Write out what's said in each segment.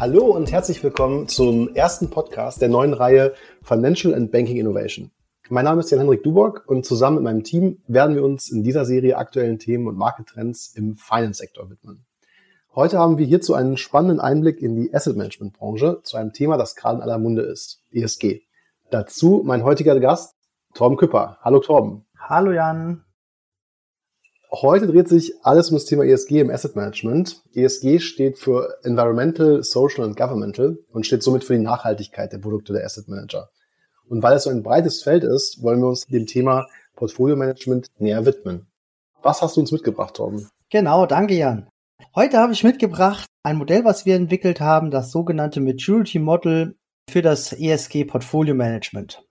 Hallo und herzlich willkommen zum ersten Podcast der neuen Reihe Financial and Banking Innovation. Mein Name ist Jan-Henrik Dubock und zusammen mit meinem Team werden wir uns in dieser Serie aktuellen Themen und Markttrends im Finance-Sektor widmen. Heute haben wir hierzu einen spannenden Einblick in die Asset Management Branche zu einem Thema, das gerade in aller Munde ist, ESG. Dazu mein heutiger Gast, Torben Küpper. Hallo Torben. Hallo Jan. Heute dreht sich alles um das Thema ESG im Asset Management. ESG steht für Environmental, Social and Governmental und steht somit für die Nachhaltigkeit der Produkte der Asset Manager. Und weil es so ein breites Feld ist, wollen wir uns dem Thema Portfolio Management näher widmen. Was hast du uns mitgebracht, Torben? Genau, danke Jan. Heute habe ich mitgebracht ein Modell, was wir entwickelt haben, das sogenannte Maturity Model für das ESG Portfolio Management.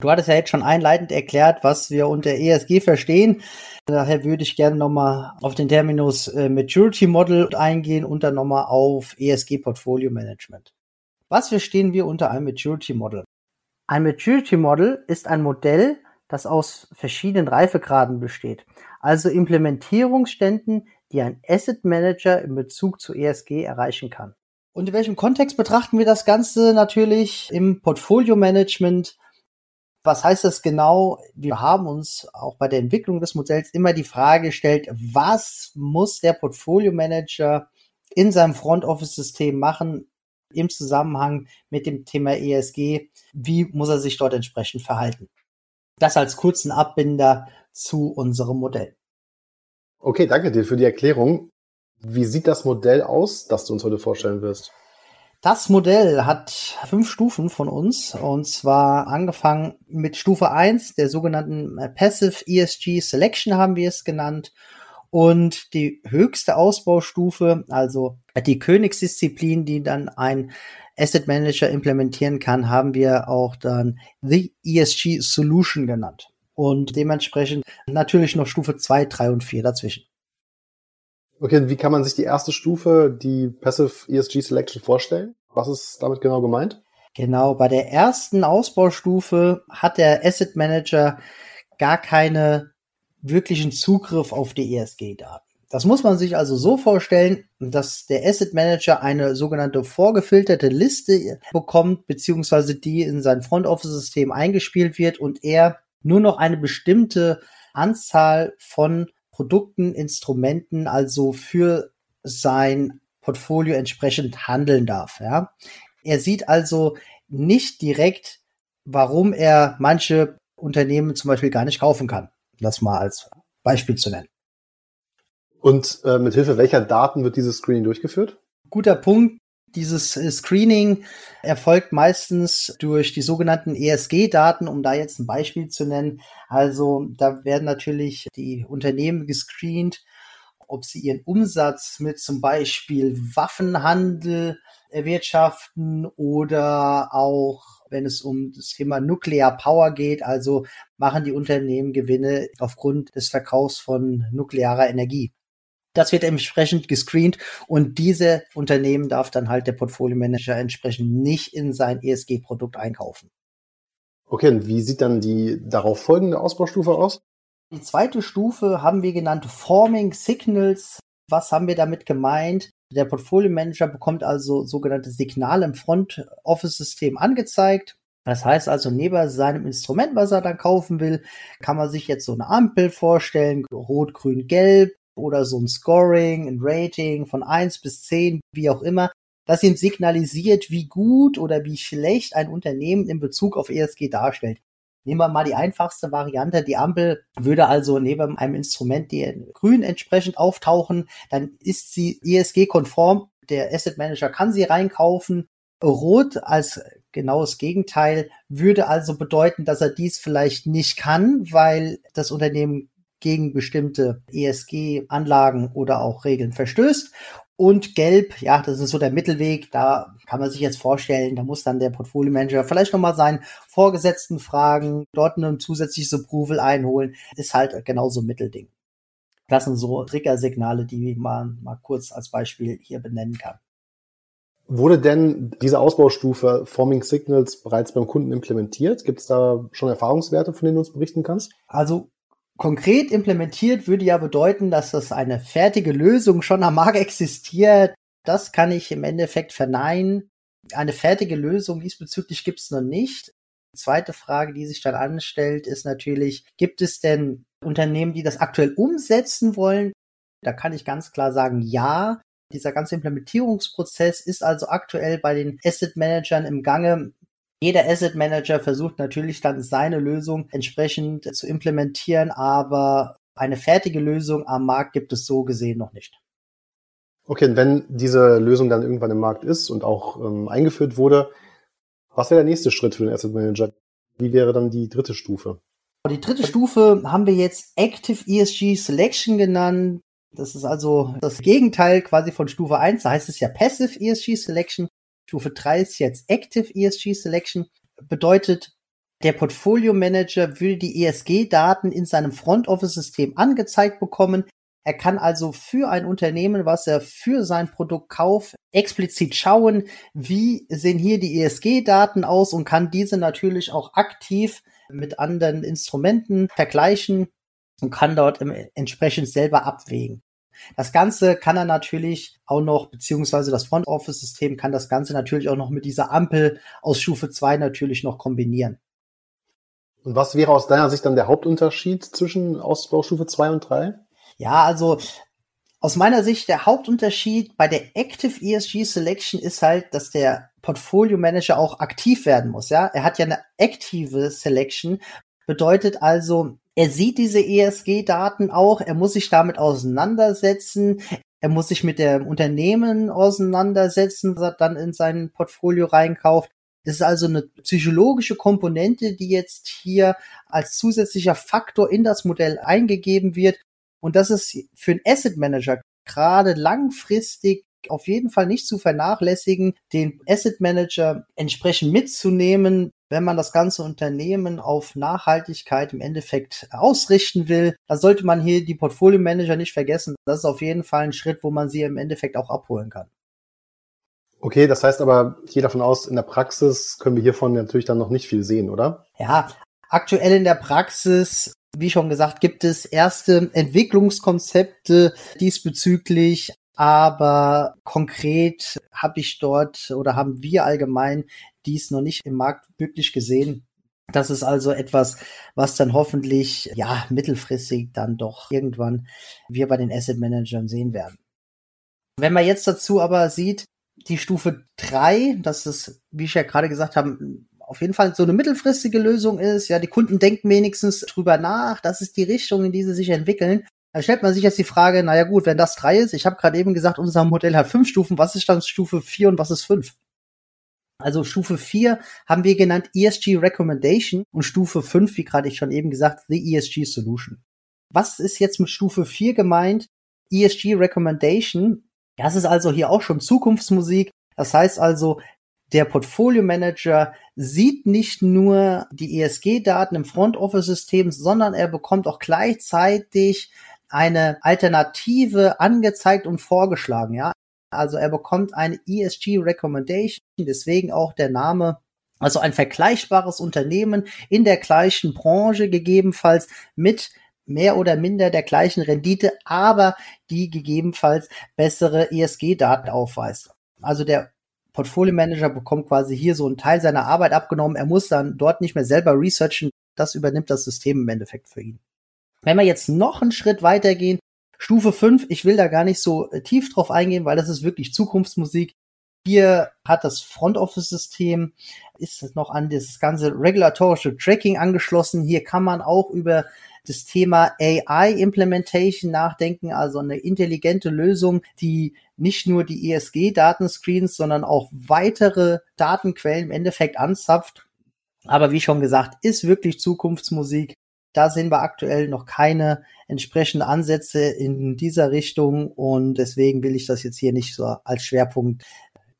Du hattest ja jetzt schon einleitend erklärt, was wir unter ESG verstehen. Daher würde ich gerne nochmal auf den Terminus äh, Maturity Model eingehen und dann nochmal auf ESG Portfolio Management. Was verstehen wir unter einem Maturity Model? Ein Maturity Model ist ein Modell, das aus verschiedenen Reifegraden besteht, also Implementierungsständen, die ein Asset Manager in Bezug zu ESG erreichen kann. Und in welchem Kontext betrachten wir das Ganze natürlich im Portfolio Management was heißt das genau? Wir haben uns auch bei der Entwicklung des Modells immer die Frage gestellt, was muss der Portfolio Manager in seinem Front Office System machen im Zusammenhang mit dem Thema ESG? Wie muss er sich dort entsprechend verhalten? Das als kurzen Abbinder zu unserem Modell. Okay, danke dir für die Erklärung. Wie sieht das Modell aus, das du uns heute vorstellen wirst? Das Modell hat fünf Stufen von uns und zwar angefangen mit Stufe 1, der sogenannten äh, Passive ESG Selection haben wir es genannt und die höchste Ausbaustufe, also die Königsdisziplin, die dann ein Asset Manager implementieren kann, haben wir auch dann The ESG Solution genannt. Und dementsprechend natürlich noch Stufe 2, 3 und 4 dazwischen. Okay, wie kann man sich die erste Stufe, die Passive ESG Selection, vorstellen? Was ist damit genau gemeint? Genau, bei der ersten Ausbaustufe hat der Asset Manager gar keine wirklichen Zugriff auf die ESG-Daten. Das muss man sich also so vorstellen, dass der Asset Manager eine sogenannte vorgefilterte Liste bekommt, beziehungsweise die in sein Front Office System eingespielt wird und er nur noch eine bestimmte Anzahl von Produkten, Instrumenten also für sein Portfolio entsprechend handeln darf. Ja. Er sieht also nicht direkt, warum er manche Unternehmen zum Beispiel gar nicht kaufen kann. Das mal als Beispiel zu nennen. Und äh, mit Hilfe welcher Daten wird dieses Screening durchgeführt? Guter Punkt. Dieses äh, Screening erfolgt meistens durch die sogenannten ESG-Daten, um da jetzt ein Beispiel zu nennen. Also da werden natürlich die Unternehmen gescreent, ob sie ihren Umsatz mit zum Beispiel Waffenhandel erwirtschaften oder auch wenn es um das Thema Nuclear Power geht, also machen die Unternehmen Gewinne aufgrund des Verkaufs von nuklearer Energie. Das wird entsprechend gescreent und diese Unternehmen darf dann halt der Portfolio Manager entsprechend nicht in sein ESG-Produkt einkaufen. Okay, und wie sieht dann die darauf folgende Ausbaustufe aus? Die zweite Stufe haben wir genannt Forming Signals. Was haben wir damit gemeint? Der Portfolio Manager bekommt also sogenannte Signale im Front Office System angezeigt. Das heißt also, neben seinem Instrument, was er dann kaufen will, kann man sich jetzt so eine Ampel vorstellen, rot, grün, gelb oder so ein Scoring, ein Rating von eins bis zehn, wie auch immer, das ihm signalisiert, wie gut oder wie schlecht ein Unternehmen in Bezug auf ESG darstellt. Nehmen wir mal die einfachste Variante. Die Ampel würde also neben einem Instrument, die in grün entsprechend auftauchen, dann ist sie ESG-konform. Der Asset Manager kann sie reinkaufen. Rot als genaues Gegenteil würde also bedeuten, dass er dies vielleicht nicht kann, weil das Unternehmen gegen bestimmte ESG-Anlagen oder auch Regeln verstößt. Und gelb, ja, das ist so der Mittelweg. Da kann man sich jetzt vorstellen, da muss dann der Portfolio Manager vielleicht nochmal seinen Vorgesetzten fragen, dort ein zusätzliches Approval einholen. Ist halt genauso Mittelding. Das sind so Triggersignale, die man mal kurz als Beispiel hier benennen kann. Wurde denn diese Ausbaustufe Forming Signals bereits beim Kunden implementiert? Gibt es da schon Erfahrungswerte, von denen du uns berichten kannst? Also Konkret implementiert würde ja bedeuten, dass das eine fertige Lösung schon am Markt existiert. Das kann ich im Endeffekt verneinen. Eine fertige Lösung diesbezüglich gibt es noch nicht. Die zweite Frage, die sich dann anstellt, ist natürlich, gibt es denn Unternehmen, die das aktuell umsetzen wollen? Da kann ich ganz klar sagen, ja. Dieser ganze Implementierungsprozess ist also aktuell bei den Asset Managern im Gange. Jeder Asset Manager versucht natürlich dann seine Lösung entsprechend zu implementieren, aber eine fertige Lösung am Markt gibt es so gesehen noch nicht. Okay, und wenn diese Lösung dann irgendwann im Markt ist und auch ähm, eingeführt wurde, was wäre der nächste Schritt für den Asset Manager? Wie wäre dann die dritte Stufe? Die dritte Stufe haben wir jetzt Active ESG Selection genannt. Das ist also das Gegenteil quasi von Stufe 1. Da heißt es ja Passive ESG Selection. Stufe 3 ist jetzt Active ESG Selection. Bedeutet, der Portfolio Manager will die ESG-Daten in seinem Front Office System angezeigt bekommen. Er kann also für ein Unternehmen, was er für sein Produkt kauft, explizit schauen, wie sehen hier die ESG-Daten aus und kann diese natürlich auch aktiv mit anderen Instrumenten vergleichen und kann dort entsprechend selber abwägen. Das Ganze kann er natürlich auch noch, beziehungsweise das Front Office System kann das Ganze natürlich auch noch mit dieser Ampel aus Stufe 2 natürlich noch kombinieren. Und was wäre aus deiner Sicht dann der Hauptunterschied zwischen Ausbaustufe 2 und 3? Ja, also aus meiner Sicht der Hauptunterschied bei der Active ESG Selection ist halt, dass der Portfolio Manager auch aktiv werden muss. Ja, er hat ja eine aktive Selection, bedeutet also, er sieht diese ESG-Daten auch, er muss sich damit auseinandersetzen, er muss sich mit dem Unternehmen auseinandersetzen, das er dann in sein Portfolio reinkauft. Das ist also eine psychologische Komponente, die jetzt hier als zusätzlicher Faktor in das Modell eingegeben wird. Und das ist für einen Asset Manager gerade langfristig auf jeden Fall nicht zu vernachlässigen, den Asset Manager entsprechend mitzunehmen, wenn man das ganze Unternehmen auf Nachhaltigkeit im Endeffekt ausrichten will. Da sollte man hier die Portfolio Manager nicht vergessen. Das ist auf jeden Fall ein Schritt, wo man sie im Endeffekt auch abholen kann. Okay, das heißt aber, ich gehe davon aus, in der Praxis können wir hiervon natürlich dann noch nicht viel sehen, oder? Ja, aktuell in der Praxis wie schon gesagt, gibt es erste Entwicklungskonzepte diesbezüglich, aber konkret habe ich dort oder haben wir allgemein dies noch nicht im Markt wirklich gesehen. Das ist also etwas, was dann hoffentlich, ja, mittelfristig dann doch irgendwann wir bei den Asset Managern sehen werden. Wenn man jetzt dazu aber sieht, die Stufe drei, das ist, wie ich ja gerade gesagt habe, auf jeden Fall so eine mittelfristige Lösung ist. Ja, die Kunden denken wenigstens drüber nach. Das ist die Richtung, in die sie sich entwickeln. Da stellt man sich jetzt die Frage, naja gut, wenn das drei ist, ich habe gerade eben gesagt, unser Modell hat fünf Stufen, was ist dann Stufe vier und was ist fünf? Also Stufe 4 haben wir genannt ESG Recommendation und Stufe 5, wie gerade ich schon eben gesagt, The ESG Solution. Was ist jetzt mit Stufe 4 gemeint? ESG Recommendation. Das ist also hier auch schon Zukunftsmusik. Das heißt also, der Portfolio Manager sieht nicht nur die ESG-Daten im Front Office System, sondern er bekommt auch gleichzeitig eine Alternative angezeigt und vorgeschlagen, ja. Also er bekommt eine ESG Recommendation, deswegen auch der Name also ein vergleichbares Unternehmen in der gleichen Branche gegebenenfalls mit mehr oder minder der gleichen Rendite, aber die gegebenenfalls bessere ESG-Daten aufweist. Also der Portfolio Manager bekommt quasi hier so einen Teil seiner Arbeit abgenommen. Er muss dann dort nicht mehr selber researchen. Das übernimmt das System im Endeffekt für ihn. Wenn wir jetzt noch einen Schritt weitergehen, Stufe 5, ich will da gar nicht so äh, tief drauf eingehen, weil das ist wirklich Zukunftsmusik. Hier hat das Front Office System, ist noch an das ganze regulatorische Tracking angeschlossen. Hier kann man auch über das Thema AI Implementation nachdenken, also eine intelligente Lösung, die nicht nur die ESG-Daten screens, sondern auch weitere Datenquellen im Endeffekt anzapft. Aber wie schon gesagt, ist wirklich Zukunftsmusik. Da sehen wir aktuell noch keine entsprechenden Ansätze in dieser Richtung und deswegen will ich das jetzt hier nicht so als Schwerpunkt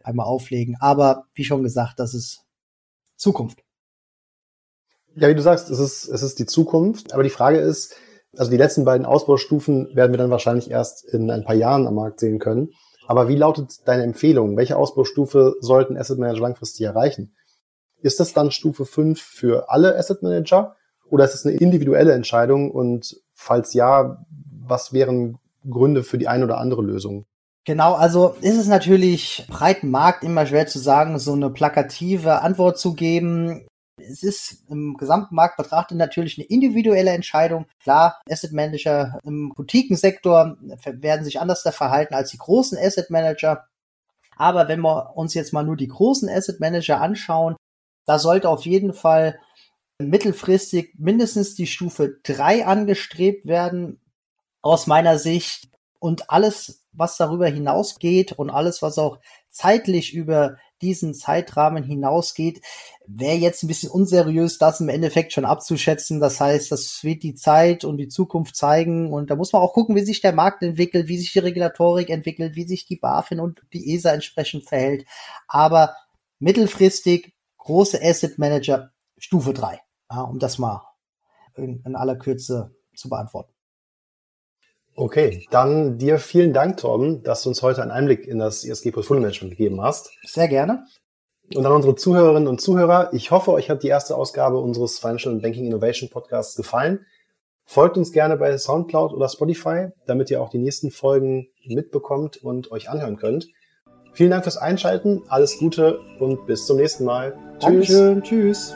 einmal auflegen. Aber wie schon gesagt, das ist Zukunft. Ja, wie du sagst, es ist, es ist die Zukunft. Aber die Frage ist, also die letzten beiden Ausbaustufen werden wir dann wahrscheinlich erst in ein paar Jahren am Markt sehen können. Aber wie lautet deine Empfehlung? Welche Ausbaustufe sollten Asset Manager langfristig erreichen? Ist das dann Stufe 5 für alle Asset Manager oder ist es eine individuelle Entscheidung? Und falls ja, was wären Gründe für die eine oder andere Lösung? Genau, also ist es natürlich breiten Markt immer schwer zu sagen, so eine plakative Antwort zu geben. Es ist im gesamten Markt betrachtet natürlich eine individuelle Entscheidung. Klar, Asset Manager im Boutiquensektor werden sich anders da verhalten als die großen Asset Manager. Aber wenn wir uns jetzt mal nur die großen Asset Manager anschauen, da sollte auf jeden Fall mittelfristig mindestens die Stufe 3 angestrebt werden. Aus meiner Sicht und alles, was darüber hinausgeht und alles, was auch zeitlich über diesen Zeitrahmen hinausgeht, wäre jetzt ein bisschen unseriös, das im Endeffekt schon abzuschätzen. Das heißt, das wird die Zeit und die Zukunft zeigen. Und da muss man auch gucken, wie sich der Markt entwickelt, wie sich die Regulatorik entwickelt, wie sich die BaFin und die ESA entsprechend verhält. Aber mittelfristig große Asset Manager Stufe 3, ja, um das mal in, in aller Kürze zu beantworten. Okay, dann dir vielen Dank, Torben, dass du uns heute einen Einblick in das ESG Portfolio Management gegeben hast. Sehr gerne. Und an unsere Zuhörerinnen und Zuhörer, ich hoffe, euch hat die erste Ausgabe unseres Financial Banking Innovation Podcasts gefallen. Folgt uns gerne bei SoundCloud oder Spotify, damit ihr auch die nächsten Folgen mitbekommt und euch anhören könnt. Vielen Dank fürs Einschalten, alles Gute und bis zum nächsten Mal. Tschüss. Dankeschön, tschüss.